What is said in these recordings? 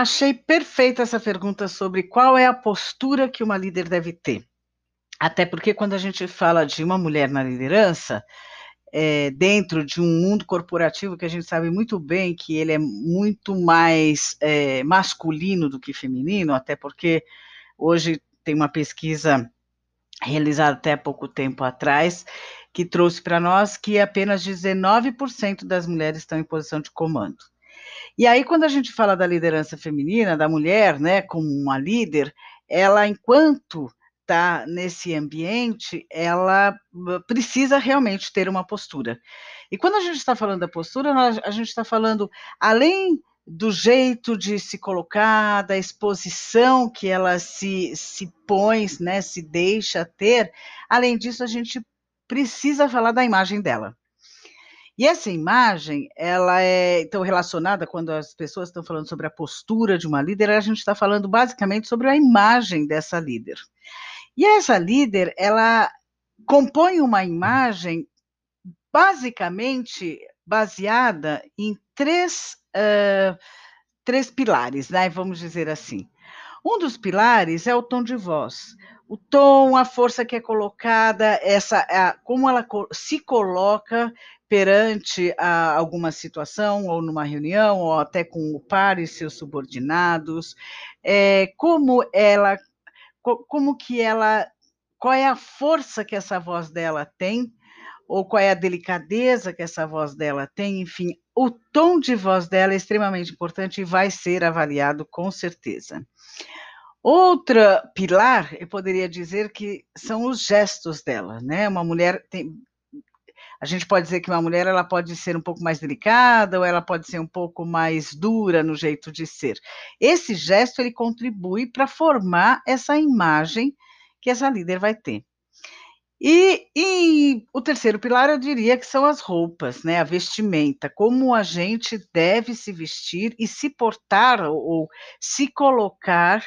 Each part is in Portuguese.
Achei perfeita essa pergunta sobre qual é a postura que uma líder deve ter. Até porque quando a gente fala de uma mulher na liderança, é, dentro de um mundo corporativo que a gente sabe muito bem que ele é muito mais é, masculino do que feminino, até porque hoje tem uma pesquisa realizada até pouco tempo atrás que trouxe para nós que apenas 19% das mulheres estão em posição de comando. E aí, quando a gente fala da liderança feminina, da mulher, né, como uma líder, ela, enquanto está nesse ambiente, ela precisa realmente ter uma postura. E quando a gente está falando da postura, a gente está falando, além do jeito de se colocar, da exposição que ela se, se põe, né, se deixa ter, além disso, a gente precisa falar da imagem dela. E essa imagem, ela é então relacionada quando as pessoas estão falando sobre a postura de uma líder, a gente está falando basicamente sobre a imagem dessa líder. E essa líder, ela compõe uma imagem basicamente baseada em três, uh, três pilares, né? vamos dizer assim. Um dos pilares é o tom de voz. O tom, a força que é colocada, essa, a, como ela se coloca perante a alguma situação, ou numa reunião, ou até com o par e seus subordinados, é, como ela como que ela, qual é a força que essa voz dela tem, ou qual é a delicadeza que essa voz dela tem, enfim, o tom de voz dela é extremamente importante e vai ser avaliado com certeza. Outra pilar, eu poderia dizer que são os gestos dela, né? Uma mulher tem, a gente pode dizer que uma mulher ela pode ser um pouco mais delicada ou ela pode ser um pouco mais dura no jeito de ser. Esse gesto ele contribui para formar essa imagem que essa líder vai ter. E, e, o terceiro pilar eu diria que são as roupas, né? A vestimenta, como a gente deve se vestir e se portar ou, ou se colocar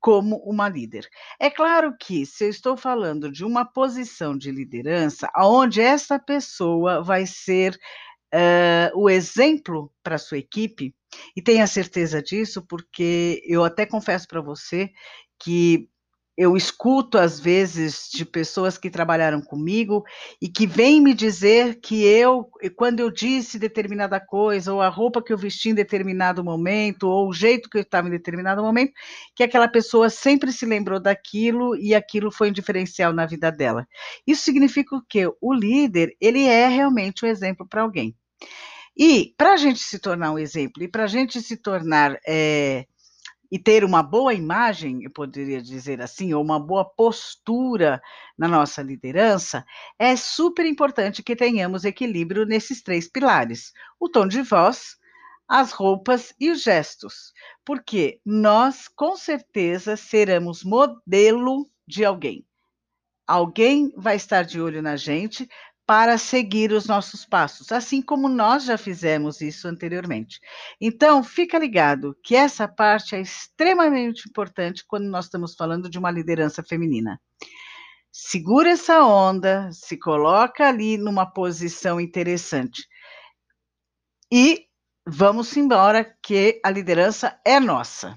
como uma líder. É claro que se eu estou falando de uma posição de liderança, onde essa pessoa vai ser uh, o exemplo para sua equipe, e tenha certeza disso, porque eu até confesso para você que eu escuto às vezes de pessoas que trabalharam comigo e que vêm me dizer que eu, quando eu disse determinada coisa, ou a roupa que eu vesti em determinado momento, ou o jeito que eu estava em determinado momento, que aquela pessoa sempre se lembrou daquilo e aquilo foi um diferencial na vida dela. Isso significa o quê? O líder, ele é realmente um exemplo para alguém. E para a gente se tornar um exemplo, e para a gente se tornar é, e ter uma boa imagem, eu poderia dizer assim, ou uma boa postura na nossa liderança, é super importante que tenhamos equilíbrio nesses três pilares: o tom de voz, as roupas e os gestos, porque nós com certeza seremos modelo de alguém. Alguém vai estar de olho na gente, para seguir os nossos passos, assim como nós já fizemos isso anteriormente. Então, fica ligado que essa parte é extremamente importante quando nós estamos falando de uma liderança feminina. Segura essa onda, se coloca ali numa posição interessante. E vamos embora, que a liderança é nossa.